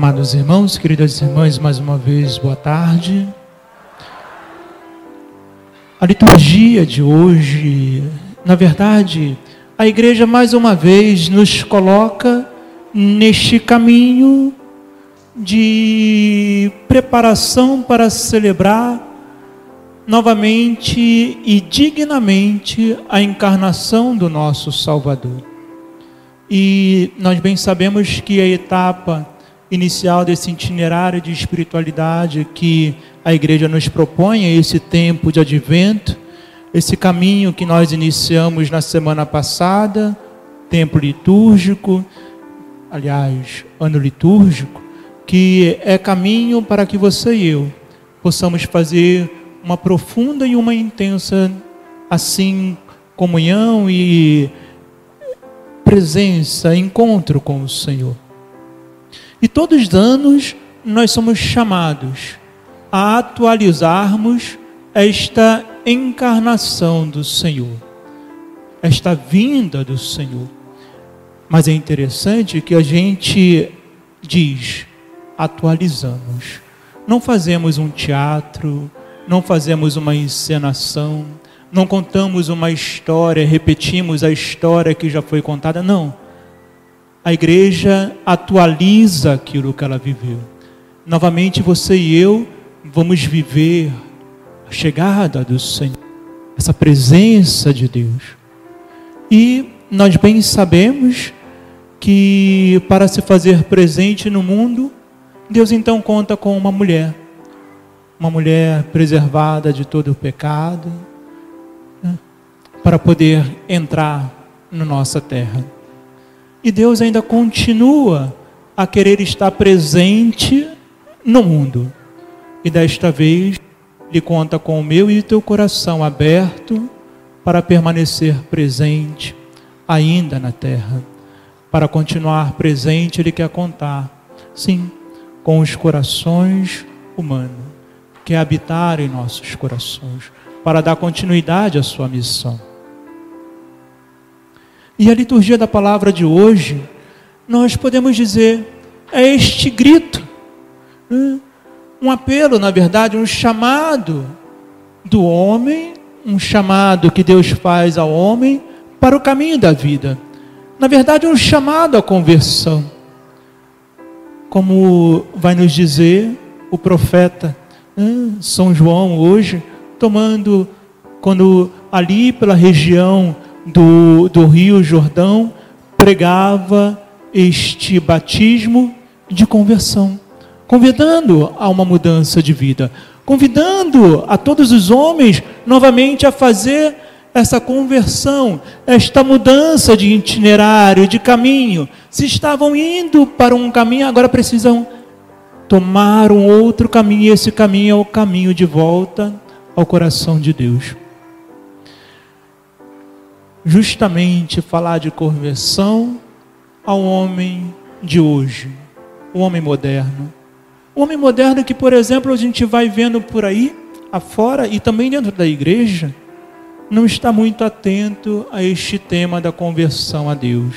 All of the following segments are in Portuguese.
Amados irmãos, queridas irmãs, mais uma vez, boa tarde. A liturgia de hoje, na verdade, a igreja mais uma vez nos coloca neste caminho de preparação para celebrar novamente e dignamente a encarnação do nosso Salvador. E nós bem sabemos que a etapa inicial desse itinerário de espiritualidade que a igreja nos propõe, é esse tempo de advento, esse caminho que nós iniciamos na semana passada, tempo litúrgico, aliás, ano litúrgico, que é caminho para que você e eu possamos fazer uma profunda e uma intensa assim comunhão e presença, encontro com o Senhor. E todos os anos nós somos chamados a atualizarmos esta encarnação do Senhor, esta vinda do Senhor. Mas é interessante que a gente diz, atualizamos. Não fazemos um teatro, não fazemos uma encenação, não contamos uma história, repetimos a história que já foi contada, não a igreja atualiza aquilo que ela viveu. Novamente você e eu vamos viver a chegada do Senhor, essa presença de Deus. E nós bem sabemos que para se fazer presente no mundo, Deus então conta com uma mulher, uma mulher preservada de todo o pecado, né, para poder entrar na nossa terra. E Deus ainda continua a querer estar presente no mundo. E desta vez, Ele conta com o meu e o teu coração aberto para permanecer presente ainda na terra. Para continuar presente, Ele quer contar, sim, com os corações humanos, quer habitar em nossos corações, para dar continuidade à sua missão. E a liturgia da palavra de hoje, nós podemos dizer, é este grito, né? um apelo, na verdade, um chamado do homem, um chamado que Deus faz ao homem para o caminho da vida. Na verdade, um chamado à conversão. Como vai nos dizer o profeta né? São João hoje, tomando, quando ali pela região do, do Rio Jordão pregava este batismo de conversão, convidando a uma mudança de vida, convidando a todos os homens novamente a fazer essa conversão, esta mudança de itinerário, de caminho. Se estavam indo para um caminho, agora precisam tomar um outro caminho, e esse caminho é o caminho de volta ao coração de Deus justamente falar de conversão ao homem de hoje, o homem moderno. O homem moderno que, por exemplo, a gente vai vendo por aí, afora e também dentro da igreja, não está muito atento a este tema da conversão a Deus.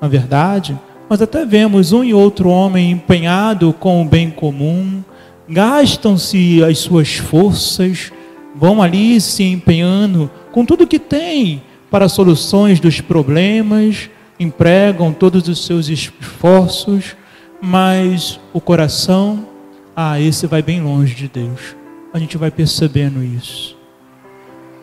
Na verdade, nós até vemos um e outro homem empenhado com o bem comum, gastam-se as suas forças, vão ali se empenhando com tudo que tem para soluções dos problemas, empregam todos os seus esforços, mas o coração, ah, esse vai bem longe de Deus. A gente vai percebendo isso.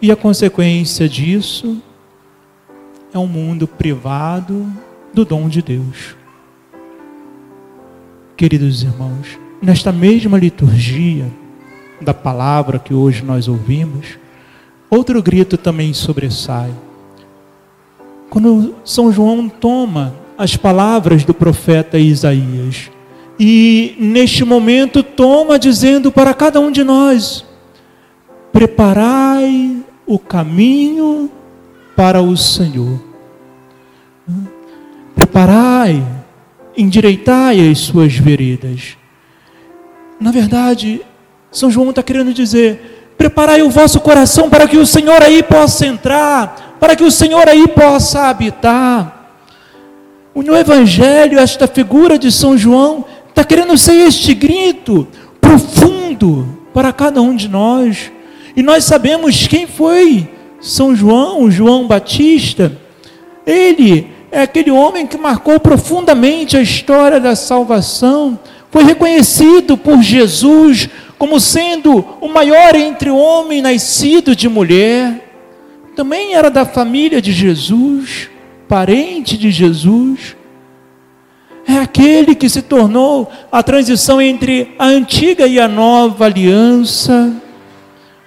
E a consequência disso é um mundo privado do dom de Deus. Queridos irmãos, nesta mesma liturgia da palavra que hoje nós ouvimos, Outro grito também sobressai. Quando São João toma as palavras do profeta Isaías e neste momento toma dizendo para cada um de nós: preparai o caminho para o Senhor. Preparai, endireitai as suas veredas. Na verdade, São João está querendo dizer: Preparai o vosso coração para que o Senhor aí possa entrar, para que o Senhor aí possa habitar. No Evangelho, esta figura de São João está querendo ser este grito profundo para cada um de nós. E nós sabemos quem foi São João, João Batista. Ele é aquele homem que marcou profundamente a história da salvação. Foi reconhecido por Jesus como sendo o maior entre homens nascido de mulher. Também era da família de Jesus parente de Jesus, é aquele que se tornou a transição entre a antiga e a nova aliança,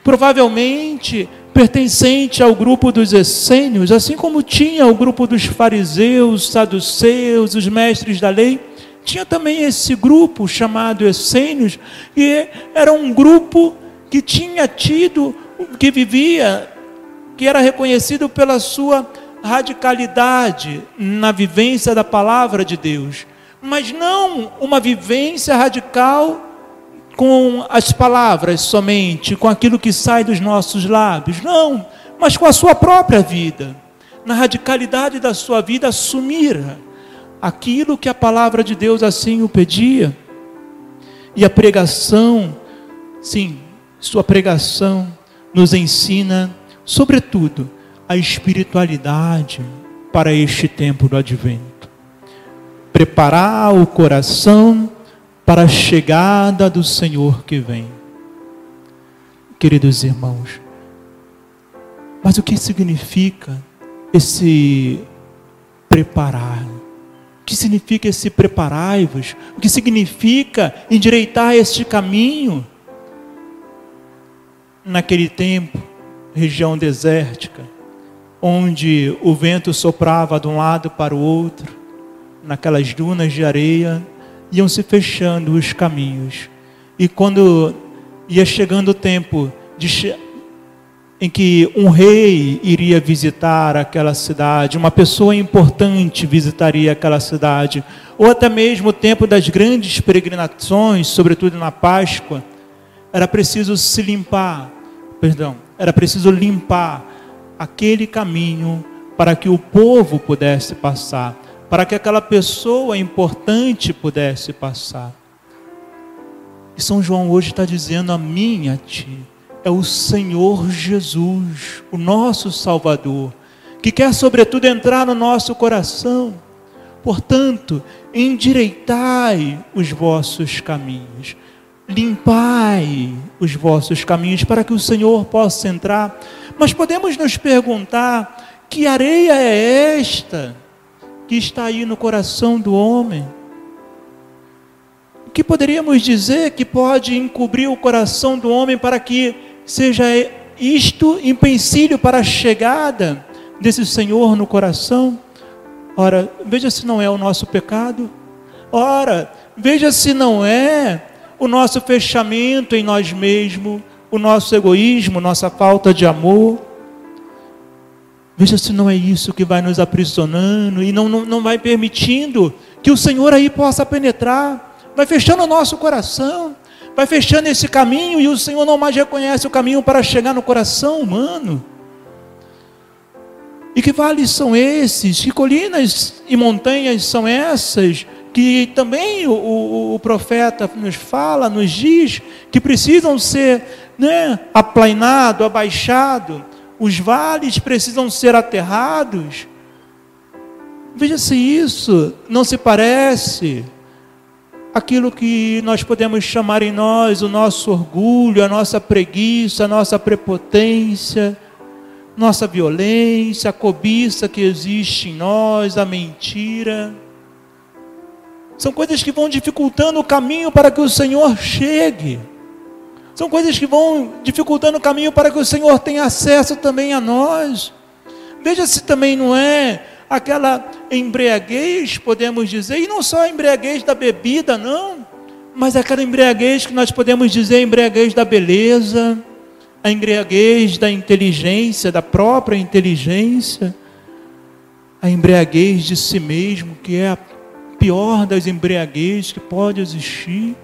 provavelmente pertencente ao grupo dos essênios, assim como tinha o grupo dos fariseus, saduceus, os mestres da lei, tinha também esse grupo chamado essênios, e era um grupo que tinha tido, que vivia, que era reconhecido pela sua radicalidade na vivência da palavra de Deus, mas não uma vivência radical com as palavras somente, com aquilo que sai dos nossos lábios, não, mas com a sua própria vida, na radicalidade da sua vida, assumir aquilo que a palavra de Deus assim o pedia. E a pregação, sim, sua pregação nos ensina, sobretudo, a espiritualidade para este tempo do advento. Preparar o coração para a chegada do Senhor que vem. Queridos irmãos, mas o que significa esse preparar? Que significa esse preparai-vos? O que significa endireitar este caminho? Naquele tempo, região desértica, onde o vento soprava de um lado para o outro, naquelas dunas de areia, iam se fechando os caminhos. E quando ia chegando o tempo de, em que um rei iria visitar aquela cidade, uma pessoa importante visitaria aquela cidade, ou até mesmo o tempo das grandes peregrinações, sobretudo na Páscoa, era preciso se limpar, perdão, era preciso limpar aquele caminho para que o povo pudesse passar, para que aquela pessoa importante pudesse passar. E São João hoje está dizendo a mim, a ti, é o Senhor Jesus, o nosso Salvador, que quer sobretudo entrar no nosso coração. Portanto, endireitai os vossos caminhos, limpai os vossos caminhos para que o Senhor possa entrar mas podemos nos perguntar: que areia é esta que está aí no coração do homem? O que poderíamos dizer que pode encobrir o coração do homem para que seja isto empecilho para a chegada desse Senhor no coração? Ora, veja se não é o nosso pecado. Ora, veja se não é o nosso fechamento em nós mesmos o nosso egoísmo, nossa falta de amor. Veja se não é isso que vai nos aprisionando e não, não, não vai permitindo que o Senhor aí possa penetrar, vai fechando o nosso coração, vai fechando esse caminho e o Senhor não mais reconhece o caminho para chegar no coração humano. E que vales são esses? Que colinas e montanhas são essas que também o, o, o, profeta nos fala, nos diz, que precisam ser né, aplainado, abaixado, os vales precisam ser aterrados. Veja se isso não se parece aquilo que nós podemos chamar em nós o nosso orgulho, a nossa preguiça, a nossa prepotência, nossa violência, a cobiça que existe em nós, a mentira. São coisas que vão dificultando o caminho para que o Senhor chegue. São coisas que vão dificultando o caminho para que o Senhor tenha acesso também a nós. Veja se também não é aquela embriaguez, podemos dizer, e não só a embriaguez da bebida, não, mas aquela embriaguez que nós podemos dizer, embriaguez da beleza, a embriaguez da inteligência, da própria inteligência, a embriaguez de si mesmo, que é a pior das embriaguez que pode existir.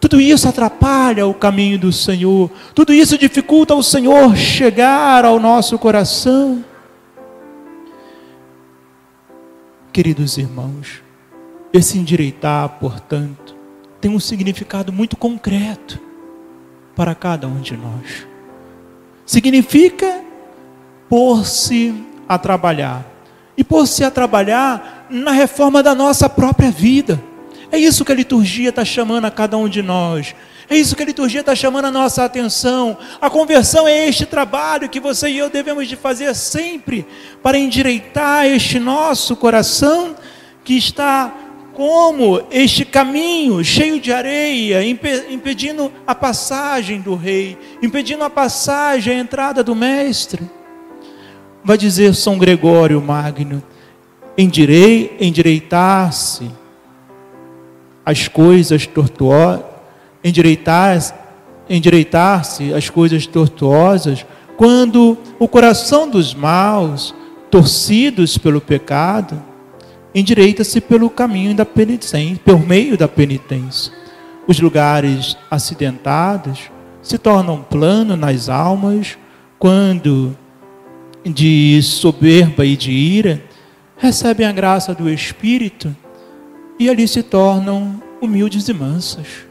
Tudo isso atrapalha o caminho do Senhor, tudo isso dificulta o Senhor chegar ao nosso coração. Queridos irmãos, esse endireitar, portanto, tem um significado muito concreto para cada um de nós. Significa pôr-se a trabalhar. E pôr-se a trabalhar na reforma da nossa própria vida. É isso que a liturgia está chamando a cada um de nós. É isso que a liturgia está chamando a nossa atenção. A conversão é este trabalho que você e eu devemos de fazer sempre para endireitar este nosso coração que está como este caminho cheio de areia, impedindo a passagem do rei, impedindo a passagem, a entrada do mestre. Vai dizer São Gregório Magno: endirei, endireitar-se as coisas tortuosas, endireitar-se endireitar as coisas tortuosas, quando o coração dos maus, torcidos pelo pecado, endireita-se pelo caminho da penitência, por meio da penitência. Os lugares acidentados se tornam plano nas almas quando de soberba e de ira recebem a graça do Espírito e ali se tornam humildes e mansas.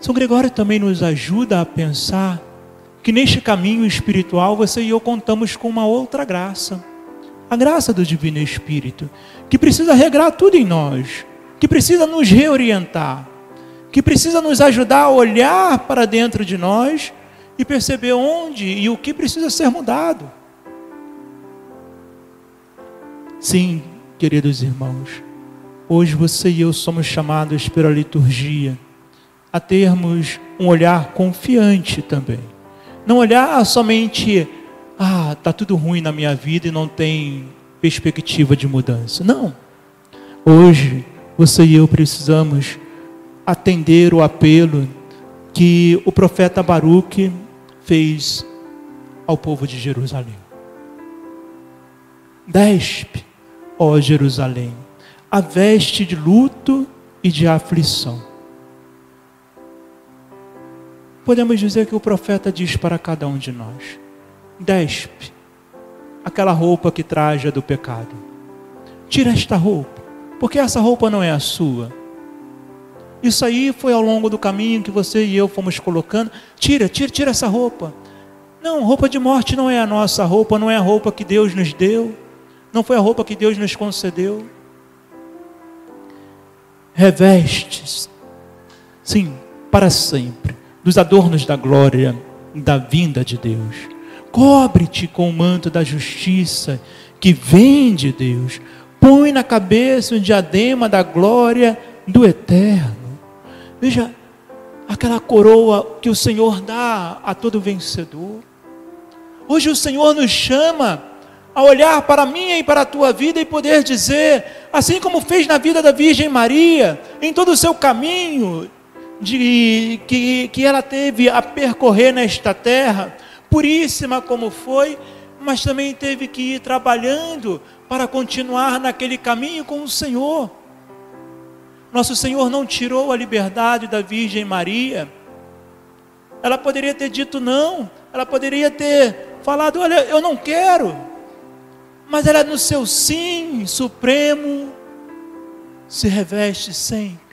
São Gregório também nos ajuda a pensar que neste caminho espiritual você e eu contamos com uma outra graça a graça do Divino Espírito, que precisa regrar tudo em nós, que precisa nos reorientar, que precisa nos ajudar a olhar para dentro de nós e perceber onde e o que precisa ser mudado. Sim, queridos irmãos, hoje você e eu somos chamados pela liturgia a termos um olhar confiante também. Não olhar somente ah, tá tudo ruim na minha vida e não tem perspectiva de mudança. Não. Hoje, você e eu precisamos atender o apelo que o profeta Baruque fez ao povo de Jerusalém. Despe, ó Jerusalém, a veste de luto e de aflição. Podemos dizer que o profeta diz para cada um de nós: despe aquela roupa que traja do pecado. Tira esta roupa, porque essa roupa não é a sua. Isso aí foi ao longo do caminho que você e eu fomos colocando. Tira, tira, tira essa roupa. Não, roupa de morte não é a nossa roupa, não é a roupa que Deus nos deu, não foi a roupa que Deus nos concedeu. Revestes, sim, para sempre, dos adornos da glória da vinda de Deus Cobre-te com o manto da justiça que vem de Deus. Põe na cabeça um diadema da glória do eterno. Veja aquela coroa que o Senhor dá a todo vencedor. Hoje o Senhor nos chama a olhar para a minha e para a tua vida e poder dizer, assim como fez na vida da Virgem Maria, em todo o seu caminho de que, que ela teve a percorrer nesta terra, puríssima como foi, mas também teve que ir trabalhando para continuar naquele caminho com o Senhor. Nosso Senhor não tirou a liberdade da Virgem Maria. Ela poderia ter dito não, ela poderia ter falado: Olha, eu não quero. Mas ela, no seu sim supremo, se reveste sempre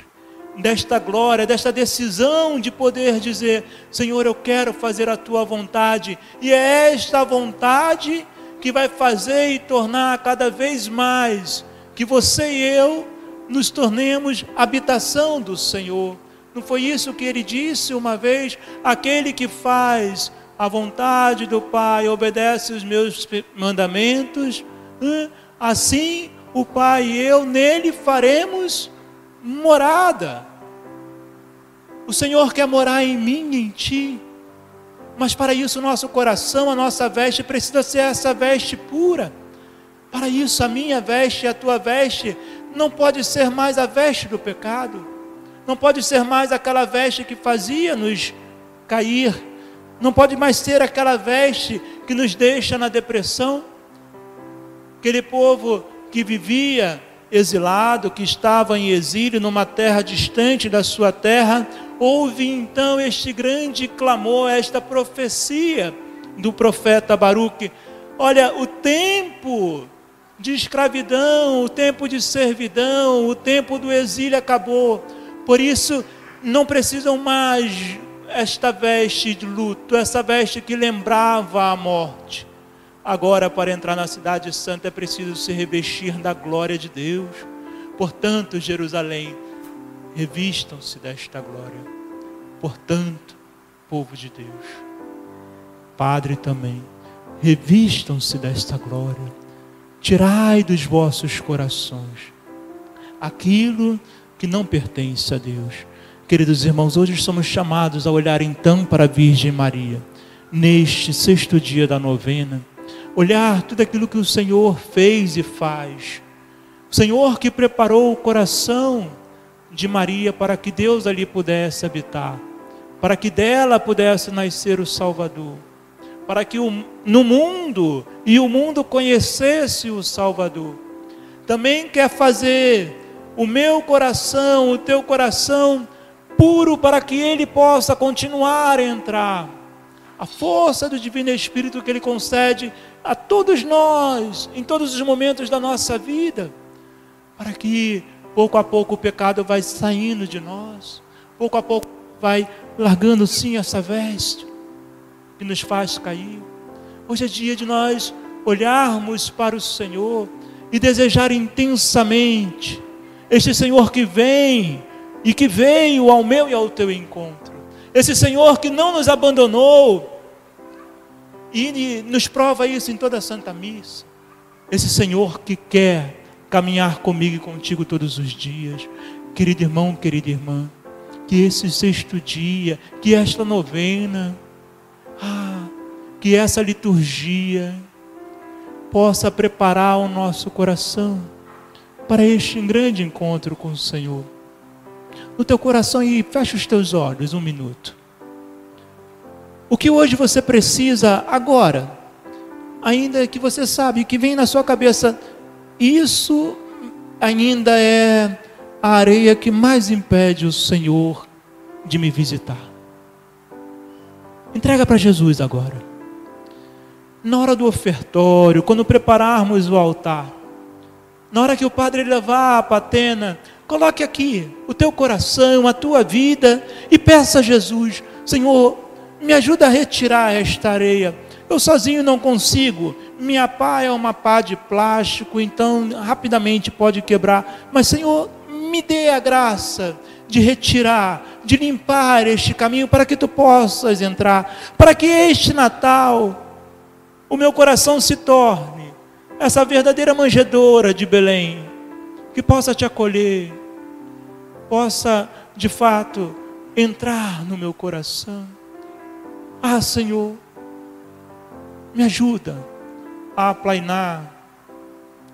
desta glória, desta decisão de poder dizer: Senhor, eu quero fazer a tua vontade, e é esta vontade que vai fazer e tornar cada vez mais que você e eu nos tornemos habitação do Senhor. Não foi isso que ele disse uma vez? Aquele que faz a vontade do Pai, obedece os meus mandamentos, assim o Pai e eu nele faremos morada. O Senhor quer morar em mim em ti. Mas para isso, nosso coração, a nossa veste precisa ser essa veste pura. Para isso, a minha veste a tua veste não pode ser mais a veste do pecado. Não pode ser mais aquela veste que fazia nos cair. Não pode mais ser aquela veste que nos deixa na depressão. Aquele povo que vivia exilado, que estava em exílio numa terra distante da sua terra, Houve então este grande clamor, esta profecia do profeta Baruque. Olha, o tempo de escravidão, o tempo de servidão, o tempo do exílio acabou. Por isso, não precisam mais esta veste de luto, essa veste que lembrava a morte. Agora, para entrar na Cidade Santa, é preciso se revestir da glória de Deus. Portanto, Jerusalém, revistam-se desta glória. Portanto, povo de Deus, Padre também, revistam-se desta glória. Tirai dos vossos corações aquilo que não pertence a Deus. Queridos irmãos, hoje somos chamados a olhar então para a Virgem Maria, neste sexto dia da novena, olhar tudo aquilo que o Senhor fez e faz. O Senhor que preparou o coração de Maria para que Deus ali pudesse habitar, para que dela pudesse nascer o Salvador, para que o, no mundo e o mundo conhecesse o Salvador. Também quer fazer o meu coração, o teu coração puro para que ele possa continuar a entrar. A força do Divino Espírito que ele concede a todos nós, em todos os momentos da nossa vida, para que pouco a pouco o pecado vai saindo de nós, pouco a pouco vai largando sim essa veste que nos faz cair. Hoje é dia de nós olharmos para o Senhor e desejar intensamente este Senhor que vem e que veio ao meu e ao teu encontro. Esse Senhor que não nos abandonou e nos prova isso em toda a Santa Missa. Esse Senhor que quer caminhar comigo e contigo todos os dias. Querido irmão, querida irmã, que esse sexto dia, que esta novena, ah, que essa liturgia possa preparar o nosso coração para este grande encontro com o Senhor. No teu coração e fecha os teus olhos um minuto. O que hoje você precisa agora, ainda que você sabe que vem na sua cabeça, isso ainda é a areia que mais impede o Senhor de me visitar. Entrega para Jesus agora. Na hora do ofertório, quando prepararmos o altar, na hora que o padre levar a patena, coloque aqui o teu coração, a tua vida e peça a Jesus: Senhor, me ajuda a retirar esta areia. Eu sozinho não consigo. Minha pá é uma pá de plástico, então rapidamente pode quebrar. Mas, Senhor, me dê a graça de retirar, de limpar este caminho para que tu possas entrar, para que este Natal o meu coração se torne essa verdadeira manjedoura de Belém, que possa te acolher, possa de fato entrar no meu coração. Ah, Senhor, me ajuda a aplainar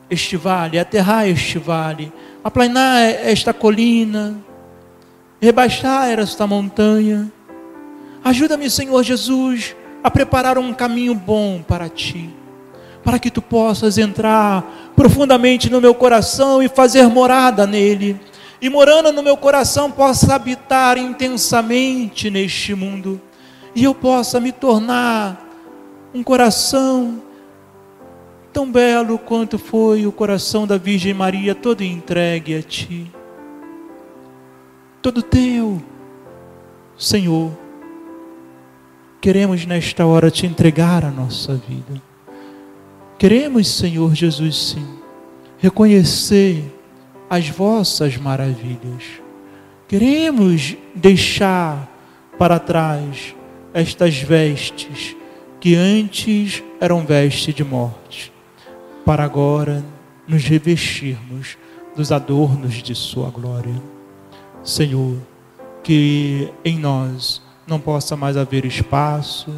este vale, aterrar este vale, aplainar esta colina, rebaixar esta montanha. Ajuda-me, Senhor Jesus, a preparar um caminho bom para ti para que tu possas entrar profundamente no meu coração e fazer morada nele. E morando no meu coração, possa habitar intensamente neste mundo. E eu possa me tornar um coração tão belo quanto foi o coração da Virgem Maria, todo entregue a ti. Todo teu, Senhor. Queremos nesta hora te entregar a nossa vida. Queremos, Senhor Jesus, sim, reconhecer as vossas maravilhas. Queremos deixar para trás estas vestes que antes eram vestes de morte, para agora nos revestirmos dos adornos de Sua glória. Senhor, que em nós não possa mais haver espaço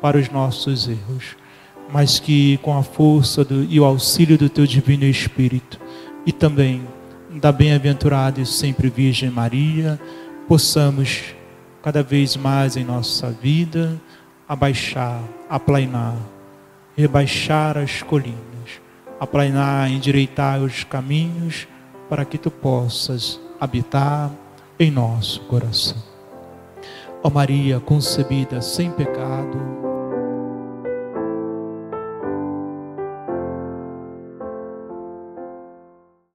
para os nossos erros mas que com a força do, e o auxílio do teu divino Espírito e também da bem-aventurada e sempre Virgem Maria, possamos cada vez mais em nossa vida abaixar, aplainar, rebaixar as colinas, aplainar, endireitar os caminhos para que tu possas habitar em nosso coração. Ó Maria concebida sem pecado,